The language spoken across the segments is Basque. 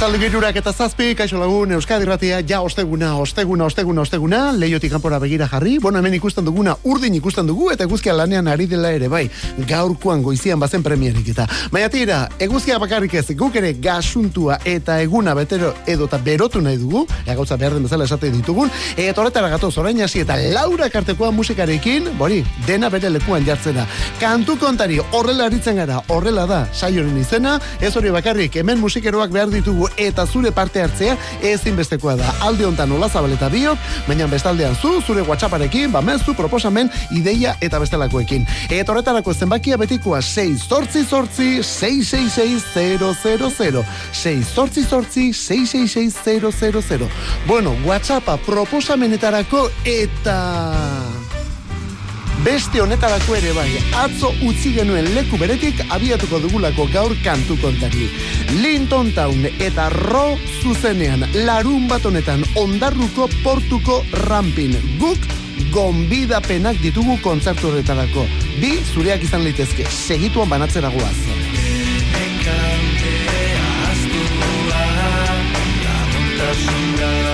Arratzalde girurak eta zazpi, kaixo lagun, Euskadi Ratia, ja osteguna, osteguna, osteguna, osteguna, lehiotik kanpora begira jarri, bueno, hemen ikusten duguna, urdin ikusten dugu, eta eguzkia lanean ari dela ere, bai, gaurkoan goizian bazen premierik eta. Baina tira, eguzkia bakarrik ez, guk ere gasuntua eta eguna betero edo eta berotu nahi dugu, ea gauza behar den bezala esate ditugun, eta horretara gatoz, orain hasi eta laura kartekoa musikarekin, bori, dena bere lekuan jartzena. Kantu kontari, horrela aritzen gara, horrela da, saioren izena, ez hori bakarrik, hemen musikeroak behar ditu ditugu eta zure parte hartzea ezinbestekoa da. Alde hontan nola zabaleta biok, baina bestaldean zu, zure WhatsApparekin, ba mezu, proposamen, ideia eta bestelakoekin. Eta horretarako zenbakia betikoa 6 sortzi sortzi 666 6 sortzi sortzi 666 Bueno, WhatsAppa proposamenetarako eta... Beste honetarako ere bai, atzo utzi genuen leku beretik abiatuko dugulako gaur kantu kontari. Linton Town eta Ro zuzenean, larun bat honetan ondarruko portuko rampin. Guk gombida penak ditugu kontzertu horretarako. Bi, zureak izan litezke, segituan banatzera guaz. Linton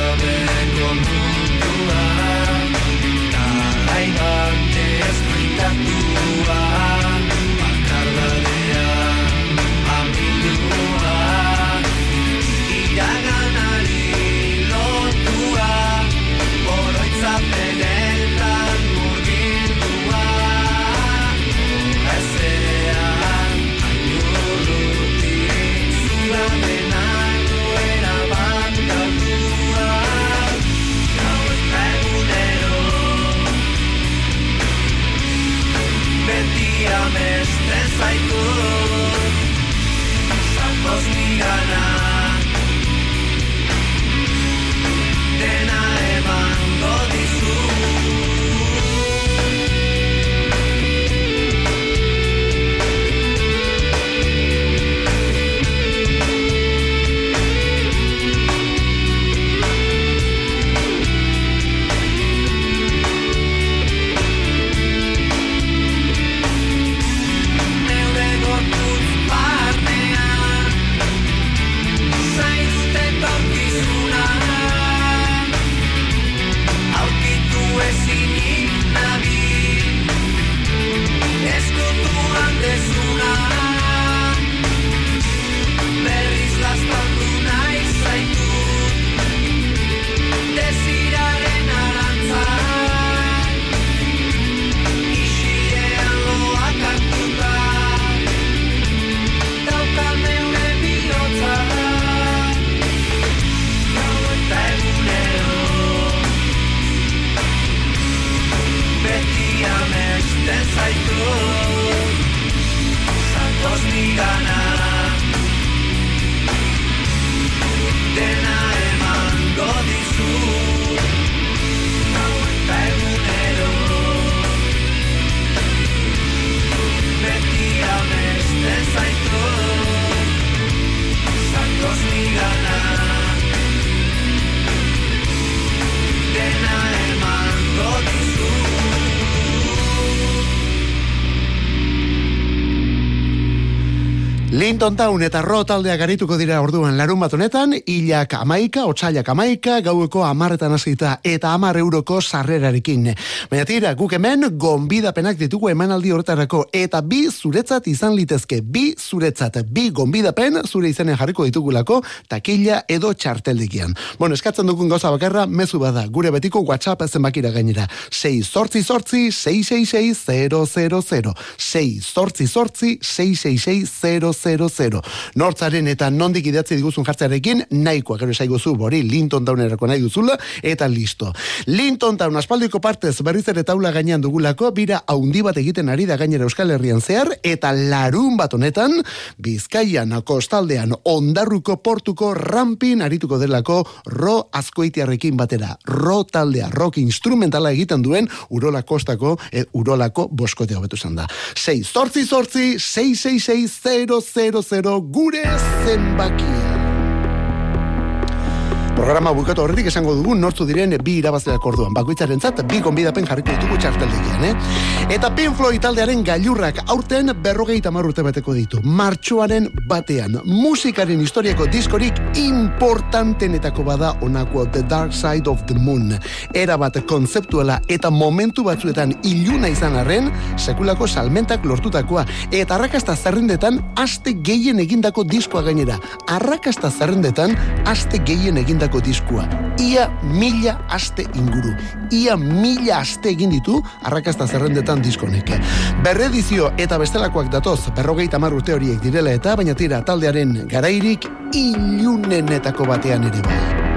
Town eta Ro taldea garituko dira orduan larun bat honetan, hilak amaika, otxailak amaika, gaueko amarretan hasita eta amar euroko sarrerarekin. Baina tira, guk hemen, gonbidapenak ditugu emanaldi horretarako, eta bi zuretzat izan litezke, bi zuretzat, bi gonbidapen zure izanen jarriko ditugulako, takila edo txarteldikian. Bueno, eskatzen dugun gauza bakarra, mezu bada, gure betiko WhatsApp zenbakira gainera. 6 sortzi sortzi, 666 000, 6 sortzi sortzi, 666 0 Nortzaren eta nondik idatzi diguzun jartzarekin, nahikoa gero esaiguzu bori Linton Downerako nahi duzula, eta listo. Linton Town aspaldiko partez berriz ere taula gainean dugulako, bira haundi bat egiten ari da gainera Euskal Herrian zehar, eta larun bat honetan, Bizkaian, kostaldean, ondarruko portuko rampin arituko delako ro azkoitiarrekin batera. Ro taldea, rock instrumentala egiten duen urola kostako, e, urolako boskotea betu da. 6 sortzi sortzi, 666 00 gure zenbakia. Programa bukatu horretik esango dugu nortzu diren bi irabazleak orduan. Bakoitzaren zat, bi gonbidapen jarriko ditugu txarteldegian, eh? Eta Pink Floyd taldearen gailurrak aurten berrogeita marrute bateko ditu. Martxoaren batean, musikaren historiako diskorik importantenetako bada onako The Dark Side of the Moon. Era bat konzeptuala eta momentu batzuetan iluna izan arren, sekulako salmentak lortutakoa. Eta arrakasta zerrendetan, aste gehien egindako diskoa gainera. Arrakasta zerrendetan, aste gehien egindako egindako diskua. Ia mila aste inguru. Ia mila aste egin ditu arrakasta zerrendetan diskonek. Berredizio eta bestelakoak datoz, berrogeita urte horiek direla eta, baina tira taldearen garairik ilunenetako batean ere bai.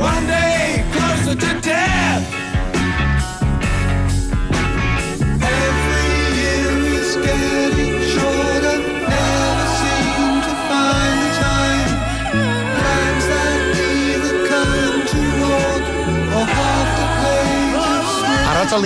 One day.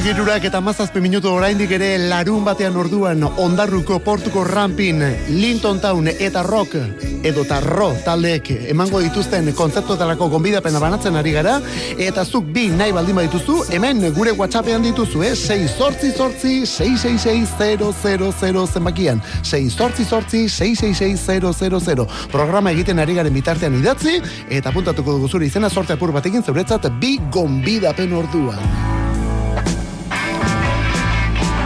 Girurak eta mazazpe minutu oraindik ere larun batean orduan ondarruko portuko rampin Linton Town eta Rock edo eta Ro taldeek emango dituzten kontzeptotarako gonbidapena banatzen ari gara eta zuk bi nahi baldin badituzu hemen gure whatsappean dituzu eh? 6 sortzi sortzi 666 zenbakian 6 sortzi sortzi 666 programa egiten ari garen bitartean idatzi eta puntatuko dugu zure izena sorte apur batekin zeuretzat bi gonbidapen orduan.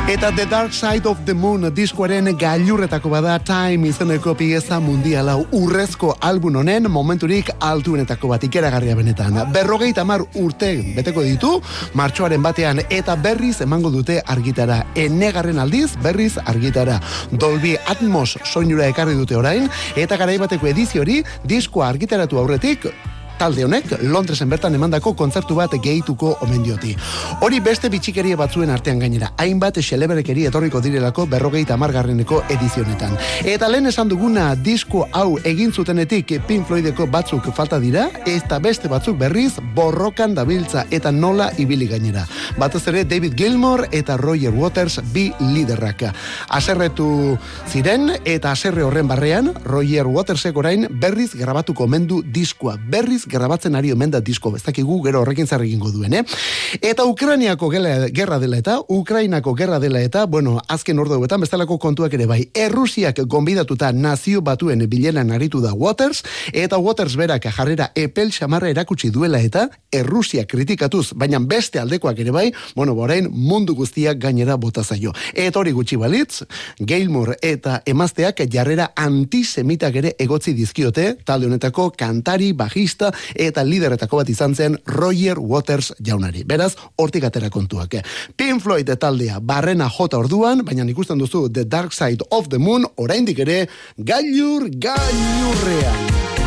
Eta The Dark Side of the Moon diskoaren gailurretako bada Time izeneko pieza mundiala urrezko album honen momenturik altuenetako bat ikeragarria benetan. Berrogeita mar urte beteko ditu, martxoaren batean eta berriz emango dute argitara. Enegarren aldiz berriz argitara. Dolby Atmos soinura ekarri dute orain, eta garaibateko ediziori diskoa argitaratu aurretik talde honek Londresen bertan emandako kontzertu bat gehituko omen dioti. Hori beste bitxikeria batzuen artean gainera, hainbat xeleberekeri etorriko direlako berrogeita amargarreneko edizionetan. Eta lehen esan duguna disko hau egin zutenetik Pink Floydeko batzuk falta dira, eta beste batzuk berriz borrokan dabiltza eta nola ibili gainera. Batez ere David Gilmore eta Roger Waters bi liderrak. Aserretu ziren eta aserre horren barrean Roger Watersek orain berriz grabatuko mendu diskoa. Berriz grabatzen ari omen da disko bezakigu gero horrekin zer egingo duen, eh? Eta Ukrainiako gerra dela eta Ukrainako gerra dela eta, bueno, azken orduetan bestelako kontuak ere bai. Errusiak gonbidatuta nazio batuen bilenan aritu da Waters eta Waters berak jarrera epel xamarra erakutsi duela eta Errusia kritikatuz, baina beste aldekoak ere bai, bueno, borain mundu guztiak gainera bota zaio. Eta hori gutxi balitz, Gilmore eta emazteak jarrera antisemitak ere egotzi dizkiote, talde honetako kantari, bajista eta lideretako bat izan zen Roger Waters jaunari. Beraz, hortik atera kontuak. Pink Floyd taldea barrena jota orduan, baina ikusten duzu The Dark Side of the Moon, oraindik ere, gailur, gailurrean.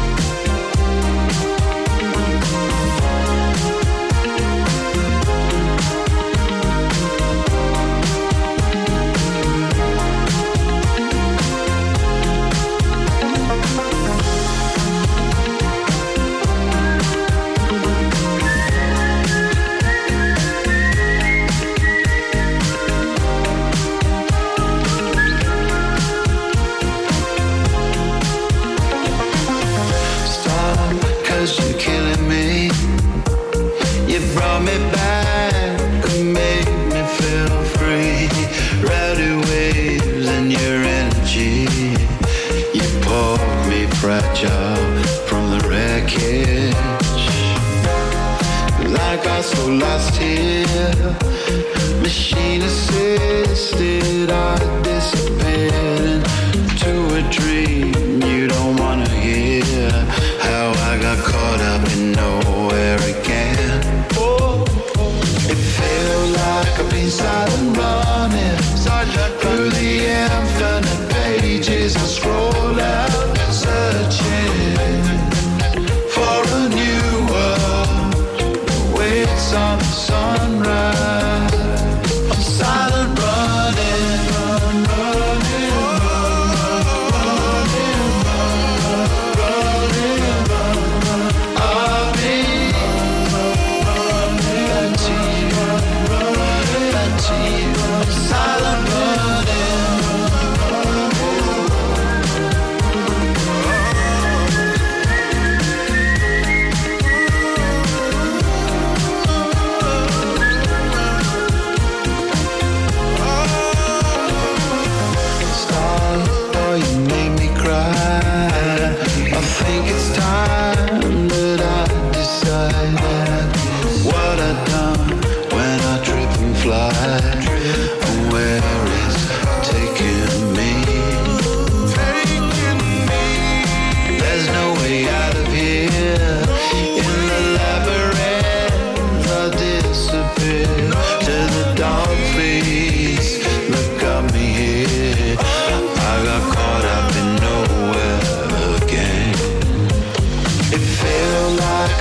machine assisted, I disappear.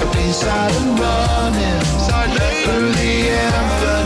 I'm running through the empire.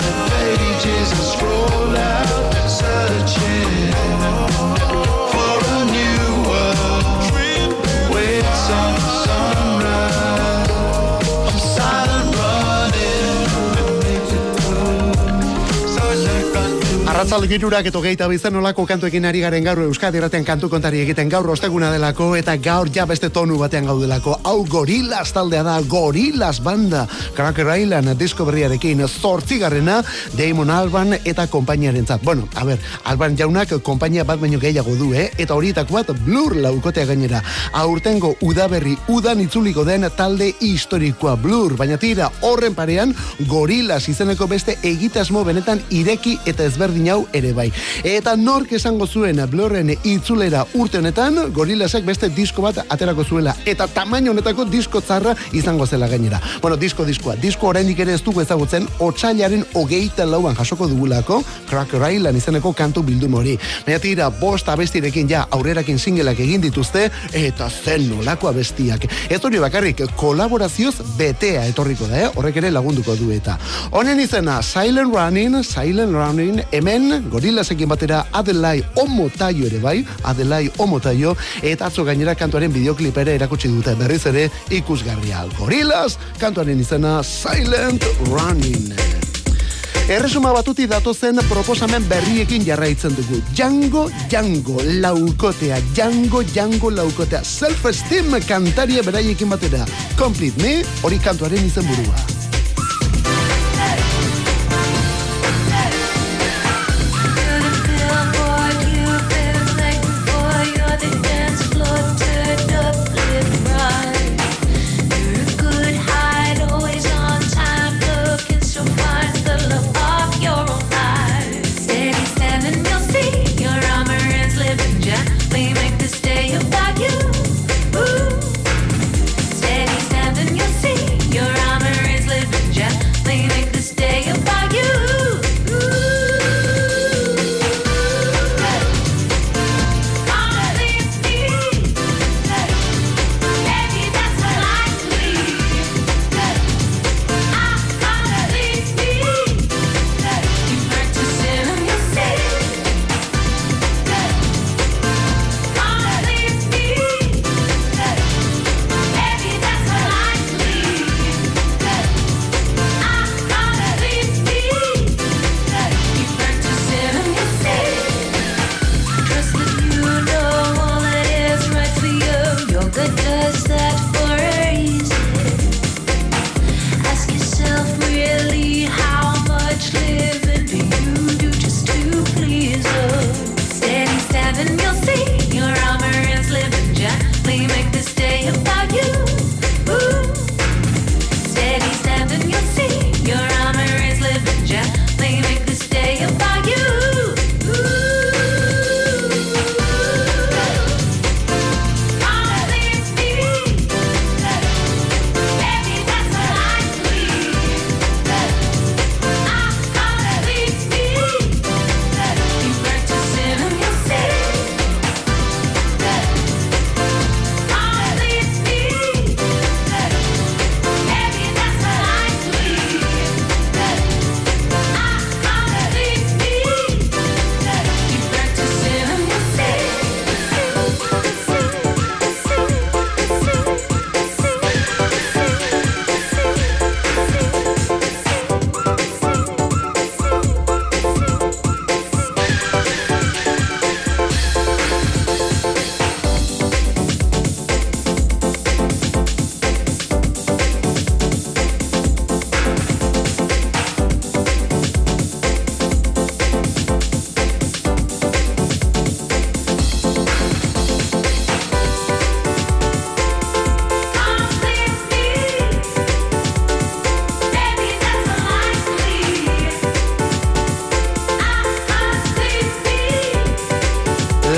Arratzaldu girurak eto gehieta bizan olako kantuekin ari garen gaur Euskadi erratean kantu kontari egiten gaur osteguna delako eta gaur ja beste tonu batean gaudelako. Hau gorilas taldea da, gorilas banda. Cracker Island disko berriarekin zortzigarrena Damon Alban eta kompainiaren zat. Bueno, a ver, Alban jaunak kompainia bat baino gehiago du, eh? Eta horietako bat blur laukotea gainera. Aurtengo udaberri udan itzuliko den talde historikoa blur. Baina tira, horren parean, gorilas izeneko beste egitasmo benetan ireki eta ezber ezberdin hau ere bai. Eta nork esango zuen blurren itzulera urte honetan, gorilasek beste disko bat aterako zuela. Eta tamaino honetako disko zarra izango zela gainera. Bueno, disko diskoa. Disko oraindik ere ez dugu ezagutzen, otxailaren hogeita lauan jasoko dugulako, Cracker Island izeneko kantu bildu mori. Baina tira, bost abestirekin ja aurrerakin singelak egin dituzte, eta zen nolako abestiak. Ez hori bakarrik, kolaborazioz betea etorriko da, eh? horrek ere lagunduko du eta. Honen izena, Silent Running, Silent Running, hemen gorilasekin batera Adelai Omotaio ere bai, Adelai Omotaio eta atzo gainera kantuaren bideoklip ere erakutsi dute berriz ere ikusgarria. Gorilas kantuaren izena Silent Running. Erresuma batuti datozen proposamen berriekin jarraitzen dugu. Jango, jango, laukotea. Jango, jango, laukotea. Self-esteem kantaria beraiekin batera. Complete me, hori kantuaren izen burua.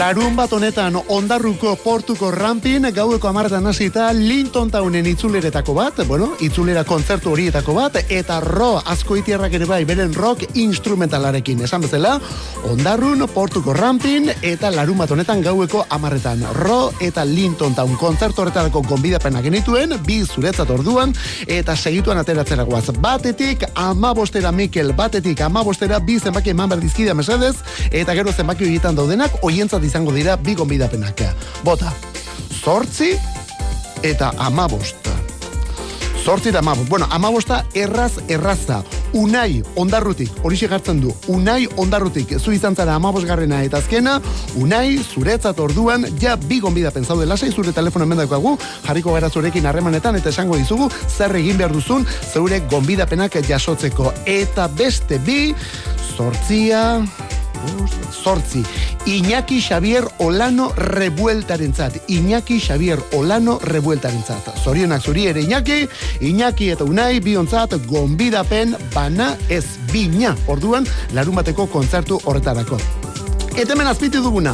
Larun bat honetan ondarruko portuko rampin gaueko amartan hasita Linton Townen itzuleretako bat, bueno, itzulera kontzertu horietako bat, eta ro asko ere bai, beren rock instrumentalarekin. Esan bezala, ondarrun portuko rampin eta larun bat honetan gaueko amarretan. Ro eta Linton Town kontzertu horretarako gonbidapena genituen, bi zuretzat orduan, eta segituan ateratzera guaz. Batetik, amabostera Mikel, batetik, amabostera, bi zenbaki eman berdizkidea mesedez, eta gero zenbaki horietan daudenak, oientzat izango dira bi gonbidapenak. Bota, zortzi eta amabost. Zortzi eta amabost. Bueno, amabosta erraz erraza. Unai ondarrutik, hori gartzen du, unai ondarrutik, zu izan zara amabosgarrena eta azkena, unai zuretzat orduan, ja bi gonbida pensaude lasai, zure telefono mendakoagu, jarriko gara zurekin harremanetan, eta esango dizugu, zer egin behar duzun, zeure gonbidapenak jasotzeko. Eta beste bi, sortzia, sortzi. Iñaki Xavier Olano revueltaren zat. Iñaki Xavier Olano revueltaren zat. Zorionak zuri ere Iñaki, Iñaki eta Unai biontzat gonbidapen bana ez bina. Orduan, larumateko kontzertu horretarako. Eta hemen azpitu duguna,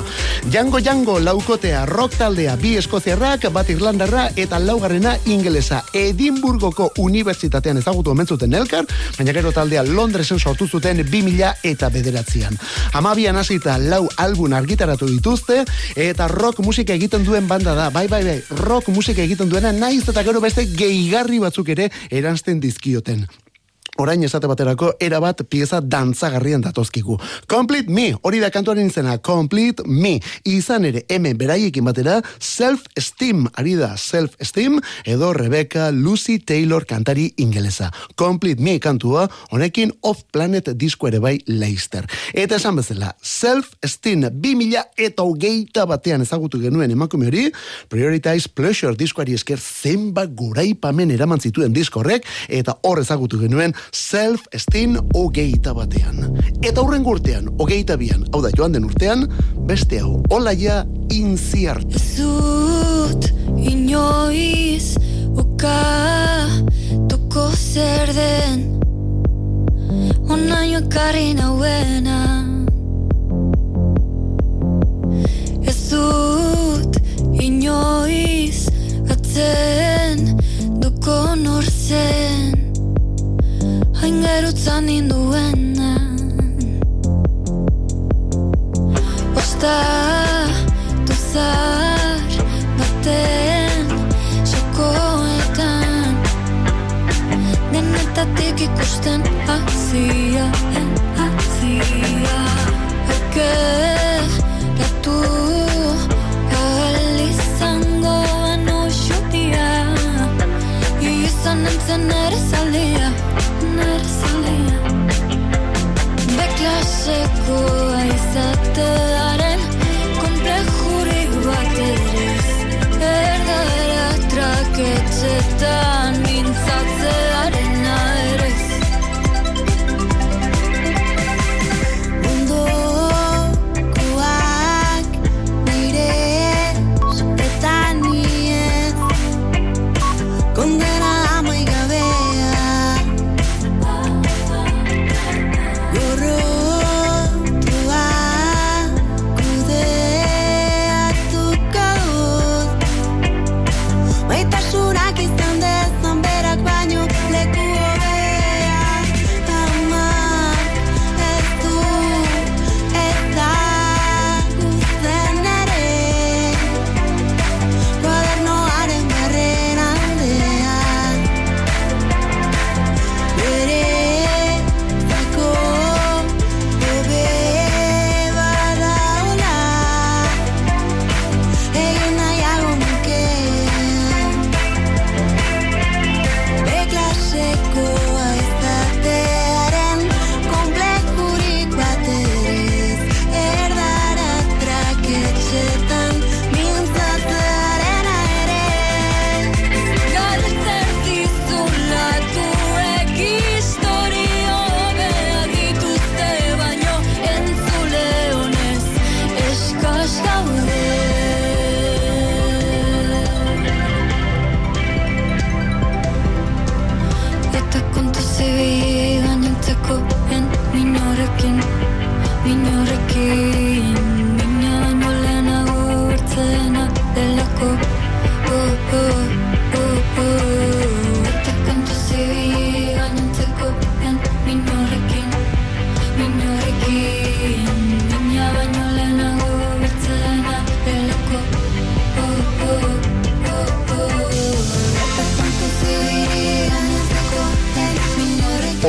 jango jango laukotea rock taldea bi eskoziarrak, bat irlandarra eta laugarrena ingelesa. Edimburgoko unibertsitatean ezagutu omentzuten elkar, baina gero taldea Londresen sortu zuten bi mila eta bederatzean. Hamabian hasita lau album argitaratu dituzte, eta rock musika egiten duen banda da, bai bai bai, rock musika egiten duena, naiz eta gero beste gehigarri batzuk ere eransten dizkioten. Orain esate baterako erabat pieza dantzagarrian datozkigu. Complete Me, hori da kantuaren izena, Complete Me. Izan ere, hemen beraiekin batera, Self-Esteem, ari da Self-Esteem, edo Rebecca Lucy Taylor kantari ingelesa. Complete Me kantua, honekin Off-Planet disko ere bai Leicester. Eta esan bezala, Self-Esteem, 2000 eta hogeita batean ezagutu genuen emakume hori, Prioritize Pleasure diskoari esker zenba guraipamen eraman zituen diskorrek, eta hor ezagutu genuen self-esteem hogeita batean. Eta hurren urtean, hogeita bian, hau da joan den urtean, beste hau, olaia inziart. Zut, inoiz, uka, toko zer den, onaino ekarri nauena. Ez dut, inoiz, atzen, duko norzen, hain gerutzan induena Osta duzar baten Sokoetan Denetatik ikusten azia Azia Eker Ratu Alizango Ano xutia Izan entzen ere klaseko izatearen komplejuri bat ere Erdara traketxetan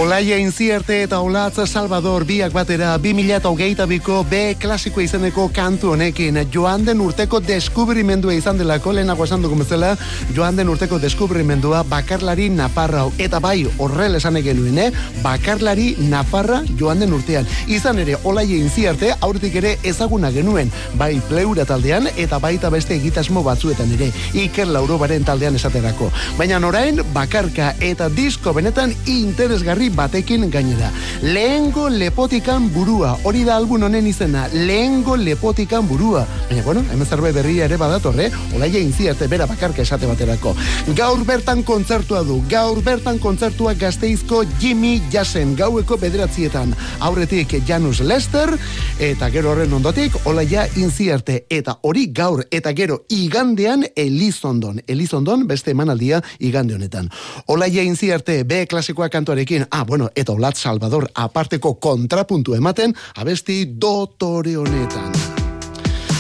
Olaia Inzierte eta Olatz Salvador biak batera 2008ko B klasiko izeneko kantu honekin. Joan den urteko deskubrimendua izan delako lehenago esan dugu bezala joan den urteko deskubrimendua bakarlari nafarra eta bai horrel esan genuen eh? bakarlari nafarra joan den urtean. Izan ere Olaia Inziarte aurretik ere ezaguna genuen bai pleura taldean eta baita beste egitasmo batzuetan ere Iker Laurobaren taldean esaterako. Baina orain bakarka eta disko benetan interesgarri batekin gainera. Lehengo lepotikan burua, hori da albun honen izena, lehengo lepotikan burua. Baina, bueno, hemen zerbe berria ere badatorre, olaia inziarte bera bakarka esate baterako. Gaur bertan kontzertua du, gaur bertan kontzertua gazteizko Jimmy Jassen, gaueko bederatzietan. Aurretik Janus Lester, eta gero horren ondotik, olaia inziarte, eta hori gaur, eta gero igandean Elizondon. Elizondon beste emanaldia igande honetan. Olaia inziarte, B klasikoa kantuarekin, ah, bueno, eta Olat Salvador aparteko kontrapuntu ematen, abesti dotore honetan.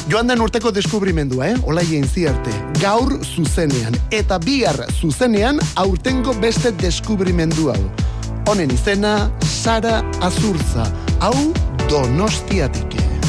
Joan den urteko deskubrimendua, eh? Olaia inziarte. Gaur zuzenean. Eta bihar zuzenean aurtengo beste deskubrimendu hau. Honen izena, Sara Azurza. Hau donostiatike.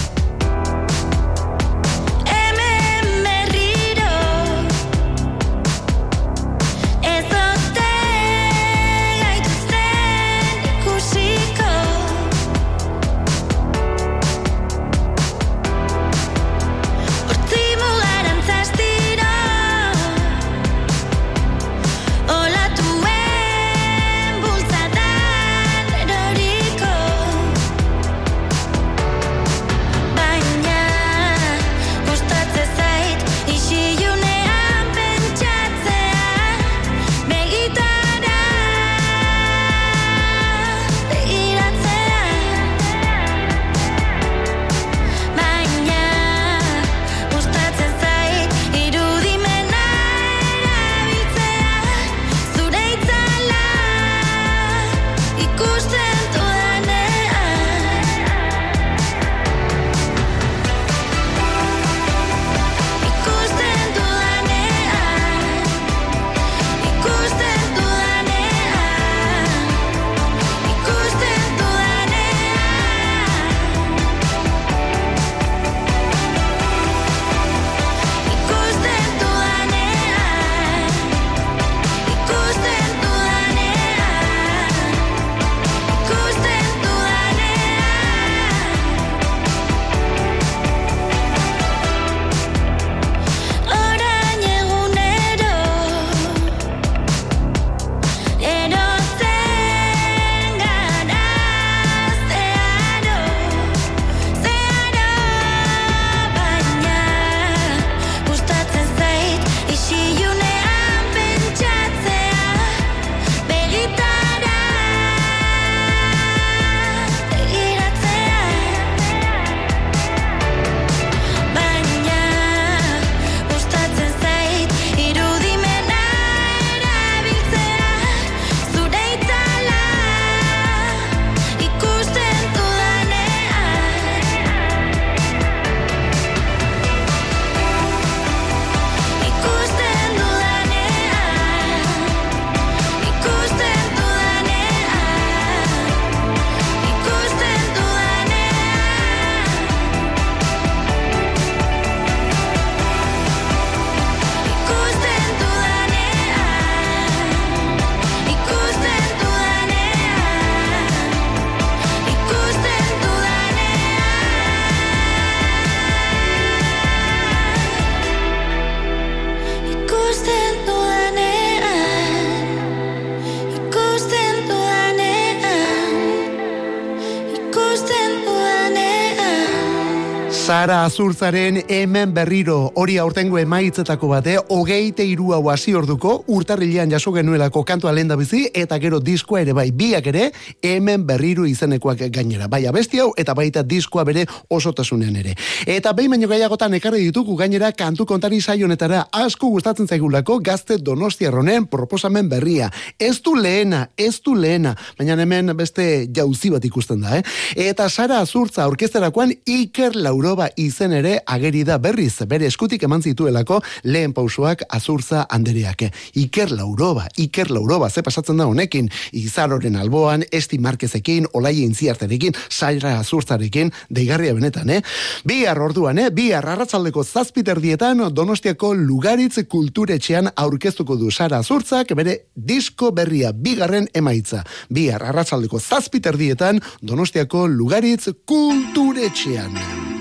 Sara Azurtzaren hemen berriro hori aurtengo emaitzetako bate, hogeite iru hau hasi orduko, urtarrilean jaso genuelako kantua lenda bizi, eta gero diskoa ere bai, biak ere, hemen berriro izenekoak gainera. Bai abesti hau, eta baita diskoa bere osotasunean ere. Eta behin baino gehiagotan ekarri ditugu gainera kantu kontari saionetara asko gustatzen zaigulako gazte donostiarronen proposamen berria. Ez du lehena, ez du lehena, baina hemen beste jauzi bat ikusten da, eh? Eta Sara Azurtza orkesterakoan Iker Lauro Lauroba izen ere ageri da berriz, bere eskutik eman zituelako lehen pausoak azurza andereak. Iker Lauroba, Iker Lauroba, ze pasatzen da honekin, izaroren alboan, esti markezekin, olai intziartarekin, saira azurtzarekin, deigarria benetan, eh? Bihar orduan, eh? Bihar arratzaldeko zazpiterdietan Donostiako Lugaritz kulturetxean aurkeztuko du Sara Azurtzak bere disko berria bigarren emaitza. Bihar arratzaldeko zazpiterdietan Donostiako Lugaritz kulturetxean.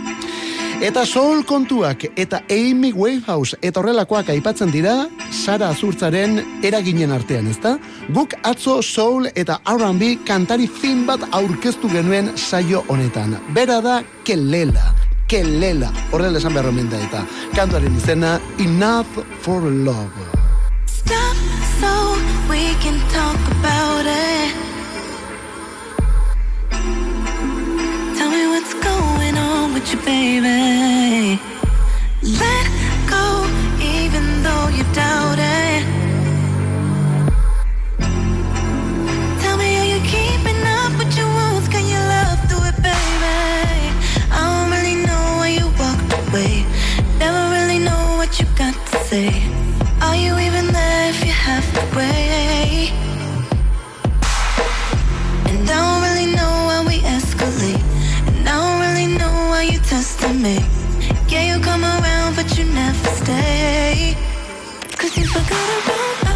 Eta soul kontuak eta Amy Winehouse eta horrelakoak aipatzen dira Sara Azurtzaren eraginen artean, ezta? Guk atzo soul eta R&B kantari fin bat aurkeztu genuen saio honetan. Bera da Kelela. Kelela. Horrela esan behar da eta kantuaren izena Enough for Love. Stop so we can talk about it. Tell me what's going with you, baby. Let go, even though you doubt it. Tell me, are you keeping up with your wounds? Can you love through it, baby? I don't really know why you walked away. Never really know what you got to say. Are you even there if you have to wait? And don't you testing me. Yeah, you come around, but you never stay. Cause you forgot about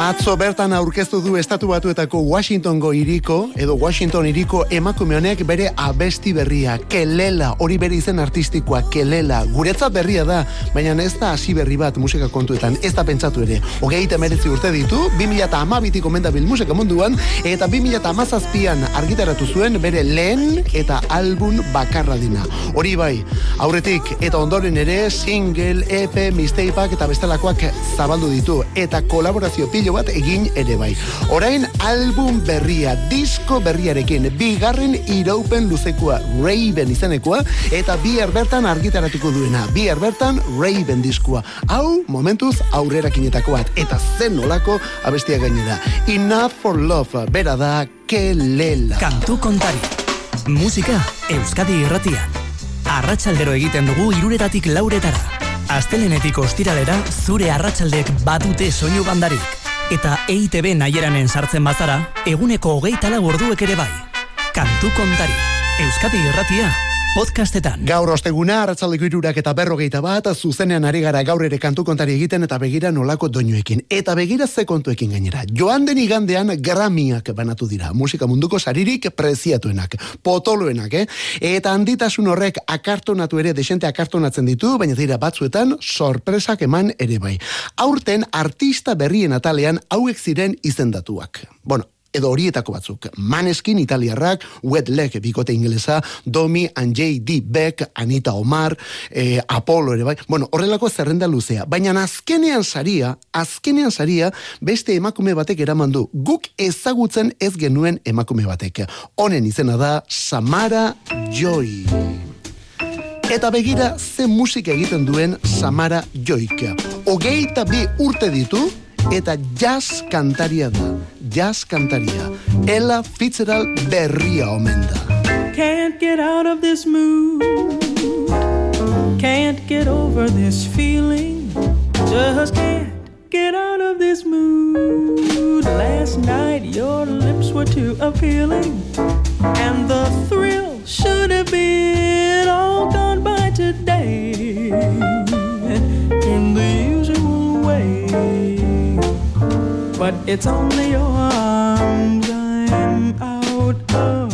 Atzo bertan aurkeztu du estatu batuetako Washingtongo iriko, edo Washington iriko emakume honek bere abesti berria, kelela, hori bere izen artistikoa, kelela. Guretzat berria da, baina ez da hasi berri bat musika kontuetan, ez da pentsatu ere. Hogeita meretzi urte ditu, 2008 komendabil musika munduan, eta 2008an argitaratu zuen bere lehen eta album bakarra dina. Hori bai, aurretik eta ondoren ere single, EP, mixtapeak eta bestelakoak zabaldu ditu eta kolaborazio pilo bat egin ere bai. Orain album berria, disko berriarekin, bigarren iraupen luzekoa, Raven izenekoa, eta bihar bertan argitaratuko duena, bihar bertan Raven diskoa. Hau, momentuz, aurrerakinetako bat, eta zen nolako abestia gainera. Enough for love, bera da, kelela. Kantu kontari. Musika Euskadi irratian. Arratsaldero egiten dugu iruretatik lauretara. Astelenetik ostiralera zure arratsaldek badute soinu bandarik. Eta EITB naieranen sartzen bazara, eguneko hogeita lau orduek ere bai. Kantu kontari. Euskadi irratia podcastetan. Gaur osteguna, arratzaldeko irurak eta berrogeita bat, zuzenean ari gara gaur ere kantu kontari egiten eta begira nolako doinuekin. Eta begira ze kontuekin gainera. Joan den igandean gramiak banatu dira. Musika munduko saririk preziatuenak. Potoloenak, eh? Eta handitasun horrek akartonatu ere, desente akartonatzen ditu, baina dira batzuetan sorpresak eman ere bai. Aurten artista berrien atalean hauek ziren izendatuak. Bueno, edo horietako batzuk. Maneskin italiarrak, Wet Leg bikote ingelesa, Domi and J.D. Beck, Anita Omar, eh, Apollo ere bai. Bueno, horrelako zerrenda luzea. Baina azkenean saria, azkenean saria, beste emakume batek eraman du. Guk ezagutzen ez genuen emakume batek. Honen izena da Samara Joy. Eta begira ze musika egiten duen Samara Joik. Ogeita bi urte ditu, eta jazz kantaria da. Jazz kantaria. Ella Fitzgerald berria omen da. Can't get out of this mood. Can't get over this feeling. Just can't get out of this mood. Last night your lips were too appealing. And the thrill should have been all gone by today. In the usual way. But it's only your arms I'm out of.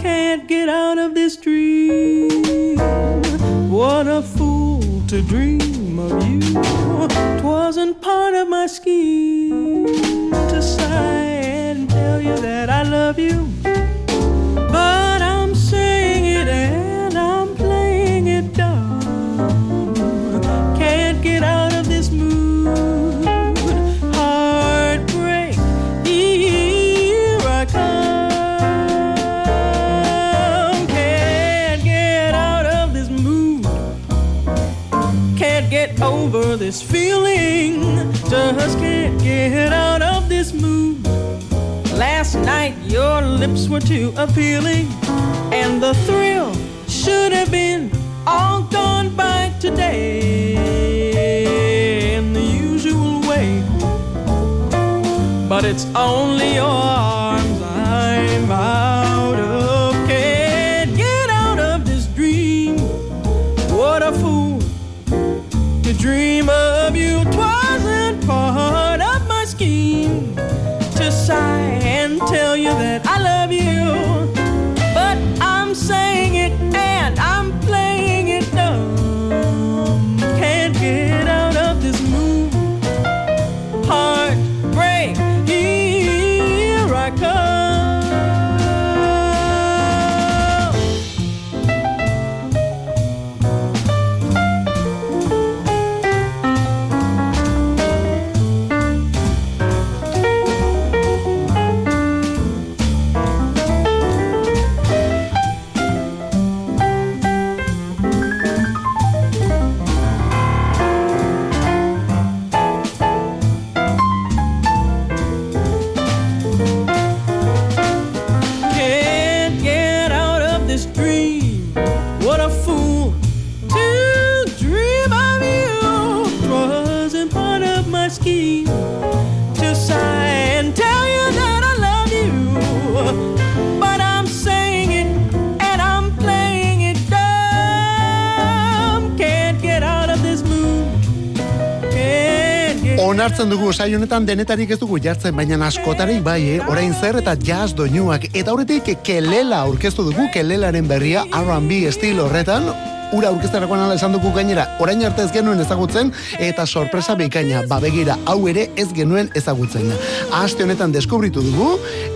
Can't get out of this dream. What a fool to dream of you. Twasn't part of my scheme to sigh and tell you that I love you. Lips were too appealing, and the thrill should have been all gone by today in the usual way. But it's only your get Onartzen dugu saio honetan denetarik ez dugu jartzen, baina askotarik bai, eh? orain zer eta jazz doinuak. Eta horretik kelela aurkeztu dugu, kelelaren berria R&B estilo horretan, ura aurkezterakoan ala esan dugu gainera, orain arte ez genuen ezagutzen, eta sorpresa bikaina, babegira, hau ere ez genuen ezagutzen. Aste honetan deskubritu dugu,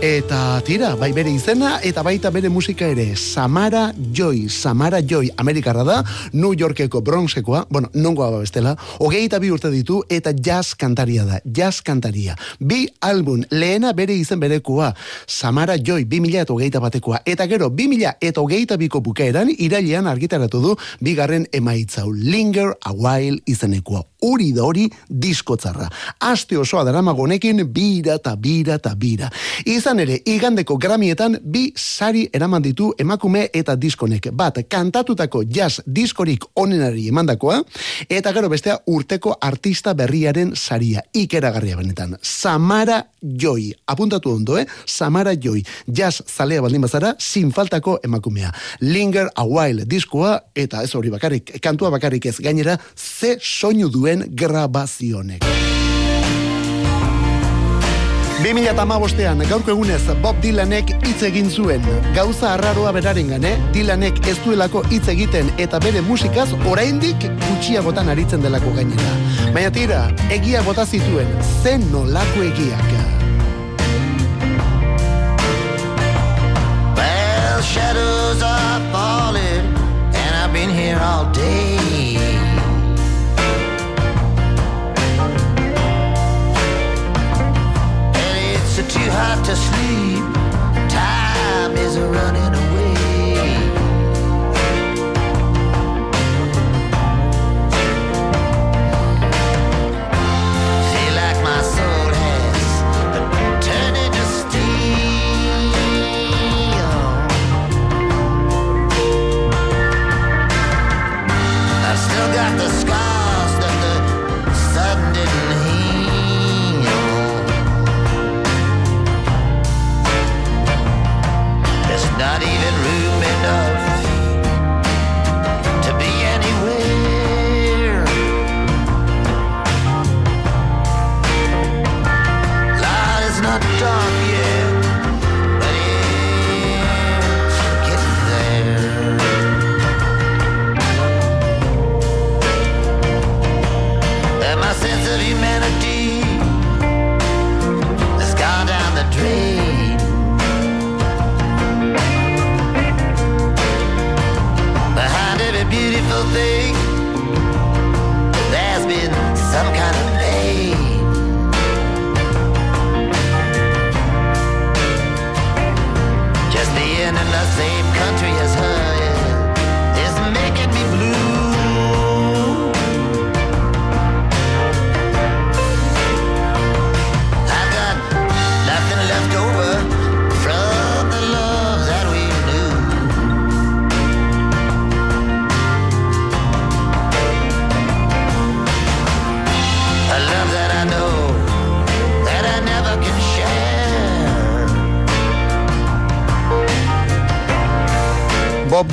eta tira, bai bere izena, eta baita bere musika ere, Samara Joy, Samara Joy, Amerikarra da, New Yorkeko Bronxekoa, bueno, nongoa bestela, hogeita bi urte ditu, eta jazz kantaria da, jazz kantaria. Bi album, lehena bere izen berekoa, Samara Joy, 2000 eta hogeita batekoa, eta gero, 2000 eta hogeita biko bukaeran, irailean argitaratu du, bigarren emaitzau, Linger a While izenekoa. Uri da hori diskotzarra. Aste osoa daramago honekin bira eta bira eta bira. Izan ere, igandeko gramietan bi sari eraman ditu emakume eta diskonek. Bat, kantatutako jazz diskorik onenari emandakoa, eta gero bestea urteko artista berriaren saria. Ikeragarria benetan. Samara Joy. Apuntatu ondo, eh? Samara Joy. Jazz zalea baldin bazara, sin faltako emakumea. Linger a while diskoa, eta ez hori bakarrik, kantua bakarrik ez gainera, ze soinu duen duen grabazionek. 2008an gaurko egunez Bob Dylanek hitz egin zuen. Gauza arraroa beraren gane, eh? Dylanek ez duelako hitz egiten eta bere musikaz oraindik gutxiagotan aritzen delako gainera. Baina tira, egia bota zituen, zen nolako egiak. Well, shadows are falling and I've been here all day.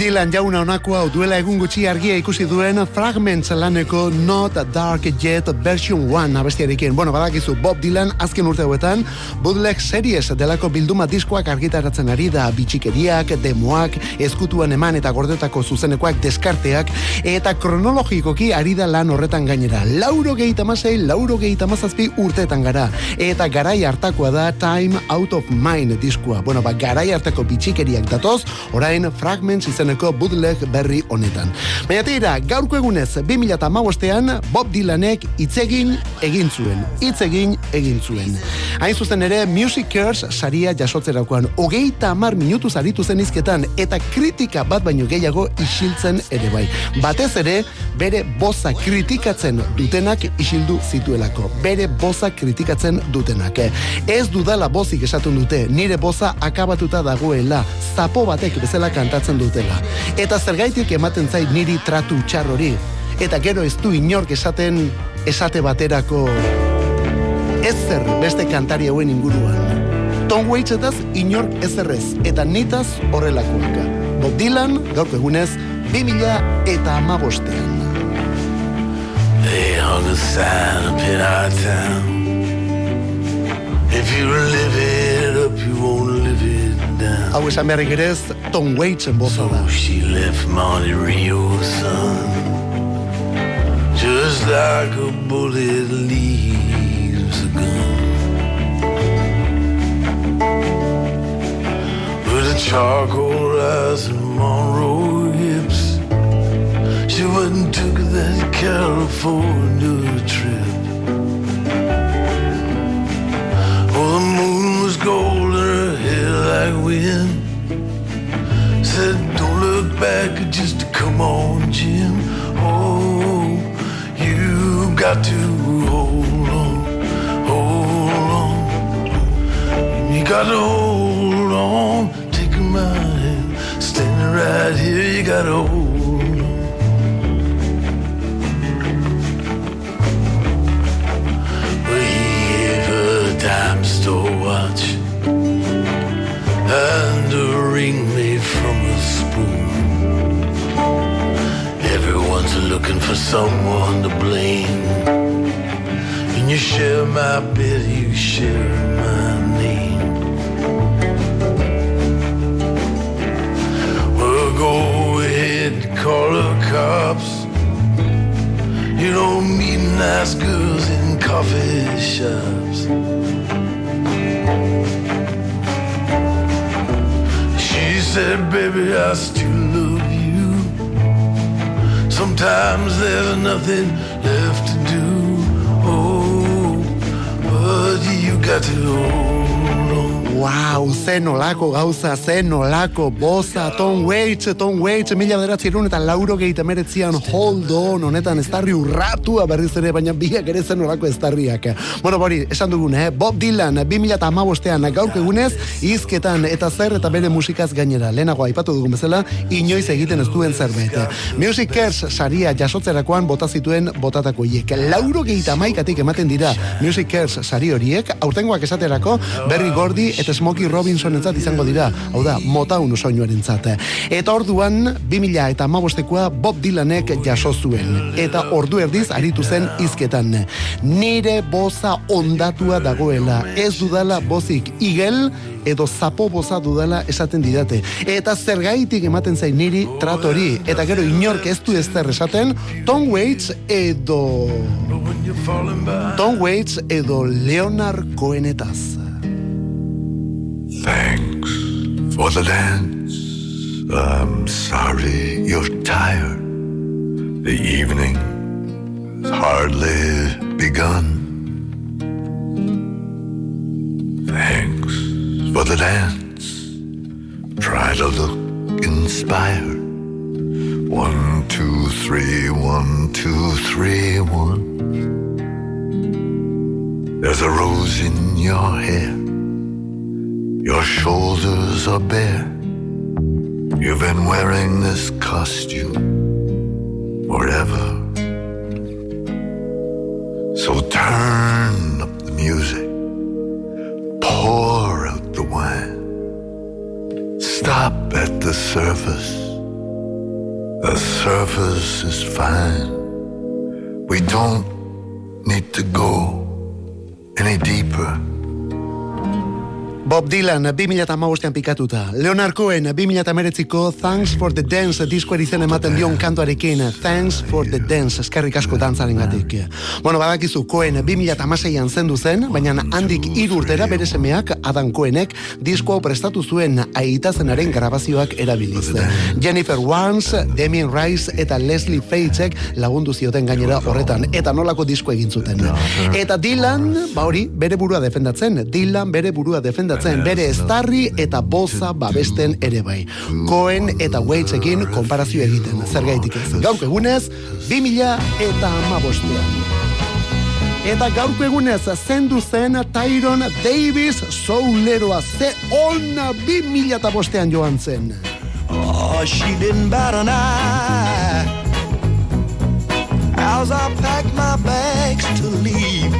Dylan jauna honako hau duela egun gutxi argia ikusi duen Fragments laneko Not Dark Yet Version 1 abestiarekin. Bueno, badakizu Bob Dylan azken urte hauetan bootleg series delako bilduma diskoak argitaratzen ari da bitxikeriak, demoak, ezkutuan eman eta gordetako zuzenekoak deskarteak eta kronologikoki ari da lan horretan gainera. Lauro gehieta masei, lauro gehieta mazazpi urteetan gara. Eta garai hartakoa da Time Out of Mind diskoa. Bueno, ba, garai hartako bitxikeriak datoz, orain Fragments izeneko bootleg berri honetan. Baina tira, gaurko egunez, 2008an Bob Dylanek itzegin egin zuen. Itzegin egin zuen. Hain zuzen ere, Music Cares saria jasotzerakoan, hogeita amar minutu zaritu zen izketan, eta kritika bat baino gehiago isiltzen ere bai. Batez ere, bere boza kritikatzen dutenak isildu zituelako. Bere boza kritikatzen dutenak. Ez dudala bozik esaten dute, nire boza akabatuta dagoela, zapo batek bezala kantatzen dutela. Eta zergaitik ematen zait niri tratu txar hori. Eta gero ez du inork esaten esate baterako ezer beste kantari hauen inguruan. Tom Waitsetaz inork ezerrez, eta nitaz horrelakoak. Bob Dylan, gaurko egunez, 2000 eta amabostean. They hung a sign up in our town. If you Hau esan beharrik ere ez, Tom Waitsen boza da. So she left Monte Rio, son. Just like a bullet leaves a gun. With a charcoal eyes and Monroe hips. She went and took that California trip. Like wind. Said, don't look back, just come on, Jim. Oh, you got to hold on, hold on. You got to hold on, take my hand, standing right here. You got to hold ring made from a spoon. Everyone's looking for someone to blame. And you share my bed, you share my name. Well, go ahead, call the cops. You don't meet nice girls in coffee shops. Said, baby, I still love you. Sometimes there's nothing left to do. Oh, but you got to hold. Wow, zen olako gauza, zen olako boza, Tom Waits, Tom Waits, mila bederatzi eta lauro gehieta meretzian hold on, honetan estarri urratua berriz ere, baina biak ere zen olako estarriak. Bueno, bori, esan dugun, eh? Bob Dylan, 2000 eta amabostean gaurk egunez, izketan eta zer eta bere musikaz gainera. Lehenago aipatu dugun bezala, inoiz egiten ez duen zerbait. Music Cares saria jasotzerakoan bota zituen botatako hiek. Lauro gehieta maikatik ematen dira Music Cares sari horiek, aurtengoak esaterako, Berry Gordy eta Smokey Robinson entzat izango dira, hau da, motaun soinuaren zat. Eta orduan, 2000 eta amabostekoa Bob Dylanek jaso zuen. Eta ordu erdiz aritu zen izketan. Nire boza ondatua dagoela, ez dudala bozik igel, edo zapo boza dudala esaten didate. Eta zergaitik ematen zain niri tratori. Eta gero inork ez du ez zer esaten, Tom Waits edo... Tom Waits edo Leonard Cohenetaz. Thanks for the dance. I'm sorry you're tired. The evening evening's hardly begun. Thanks for the dance. Try to look inspired. One, two, three, one, two, three, one. There's a rose in your hair. Your shoulders are bare. You've been wearing this costume forever. So turn up the music, pour out the wine. Stop at the surface. The surface is fine. We don't need to go any deeper. Bob Dylan, 2008an pikatuta. Leonard Cohen, 2008ko Thanks for the Dance diskoari zen ematen dion kantuarekin. Thanks for the Dance, eskerrik asko dantzaren gatik. Bueno, badakizu, Cohen 2008an zendu zen, baina handik irurtera bere semeak Adam Cohenek disko hau prestatu zuen aitazenaren grabazioak erabiliz. Jennifer Warnes, Damien Rice eta Leslie Feitzek lagundu zioten gainera horretan, eta nolako disko egin zuten. Eta Dylan, ba hori, bere burua defendatzen, Dylan bere burua defendatzen, bere estarri eta boza babesten ere bai. Cohen eta Waitsekin konparazio egiten, zergaitik ez. Gauk egunez, 2000 eta amabostean. Eta gaurko egunez zendu zen Tyron Davis souleroa ze ona 2000 eta bostean joan zen. Oh, she didn't bat an eye as I packed my bags to leave.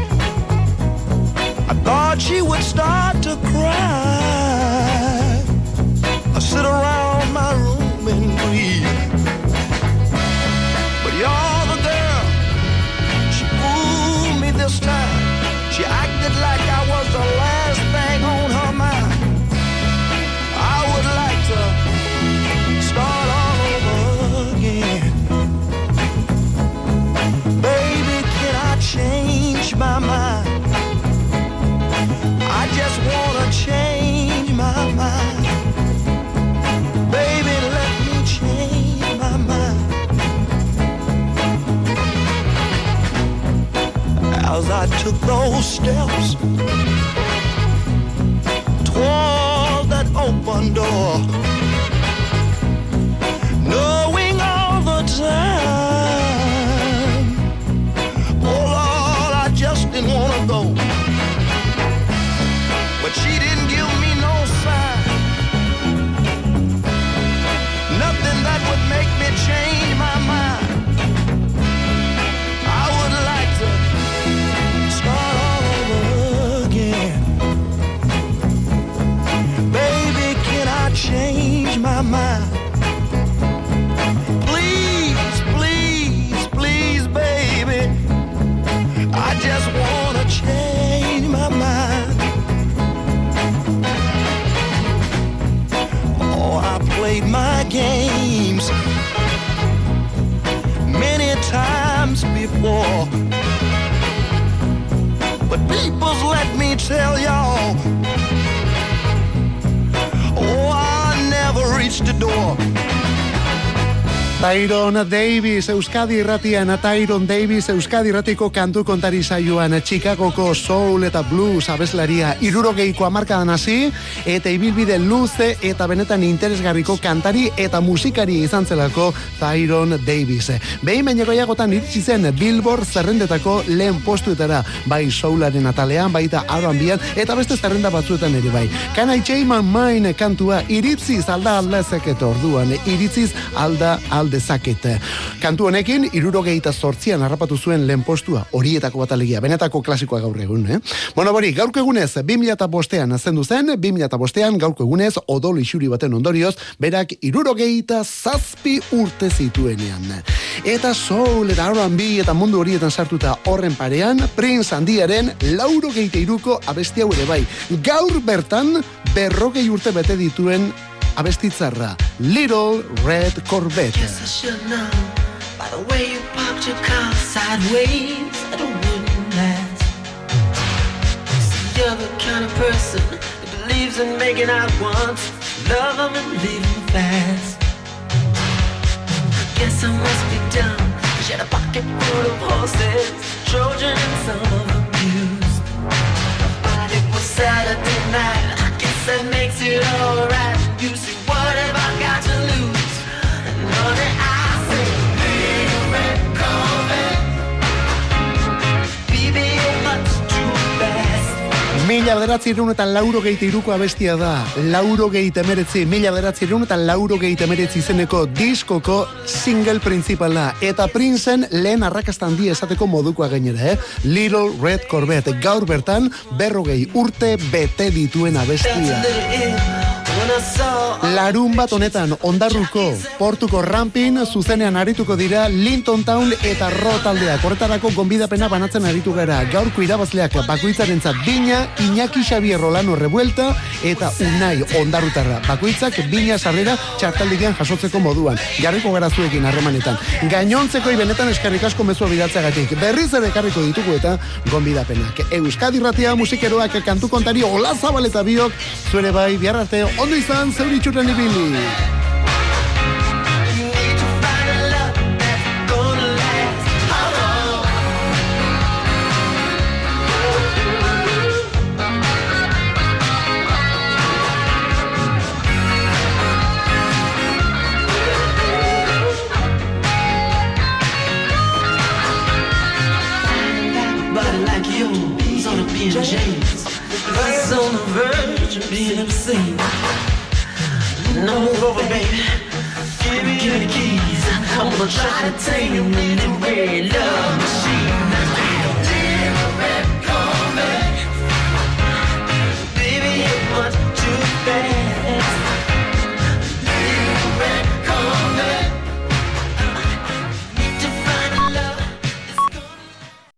I thought she would start to cry. I sit around my I took those steps toward that open door, let me Tyron Davis, Euskadi irratian, Tyron Davis, Euskadi irratiko kantu kontari saioan, Chicagoko soul eta blues abeslaria irurogeiko amarkadan hasi, eta ibilbide luze eta benetan interesgarriko kantari eta musikari izan zelako Tyron Davis. Behin baineko jagotan iritsi zen Billboard zerrendetako lehen postuetara, bai soularen atalean, baita R&Bian, eta beste zerrenda batzuetan ere bai. Can I change my mind kantua iritziz alda aldezeket orduan, iritziz alda aldezaket. Kantu honekin, irurogeita sortzian harrapatu zuen lehen postua, horietako bat alegia, benetako klasikoa gaur egun, eh? Bueno, bori, gaurko egunez, 2000 bostean zendu zen, 2000 bostean, gaurko egunez, odol isuri baten ondorioz, berak irurogeita zazpi urte zituenean. Eta soul, eta R&B, eta mundu horietan sartuta horren parean, Prince handiaren lauro geite iruko abesti hau ere bai. Gaur bertan, berrogei urte bete dituen abestitzarra, Little Red Corvette. You believes in making out once, love them and leave them fast. I guess I must be dumb. She had a pocket full of horses, Trojan and some of. But it was Saturday night. I guess that makes it alright. Mila bederatzi eta lauro geite iruko abestia da. Lauro geite emeretzi, mila bederatzi eta lauro geite emeretzi izeneko diskoko single principala. Eta Princen lehen arrakastan di esateko modukoa gainera, eh? Little Red Corvette. Gaur bertan, berrogei urte bete dituen abestia. Larun bat honetan, ondarruko, portuko rampin, zuzenean arituko dira Linton Town eta Ro taldeak. Horretarako gonbidapena banatzen aritu gara. Gaurko irabazleak bakoitzaren bina, Iñaki Xavier Rolano Revuelta eta Unai ondarrutarra. Bakoitzak bina sarrera txartaldigean jasotzeko moduan. Jarriko gara zuekin harremanetan. Gainontzeko benetan eskarrik asko mezua bidatzagatik. Berriz ere ekarriko ditugu eta gonbidapenak. Euskadi ratia musikeroak kantu kontari Ola Zabal eta biok zuere bai bihar ondo izan zeuritxuren ibili. you need to No move over, baby. Give me, the keys. I'm gonna try to tame you red love machine.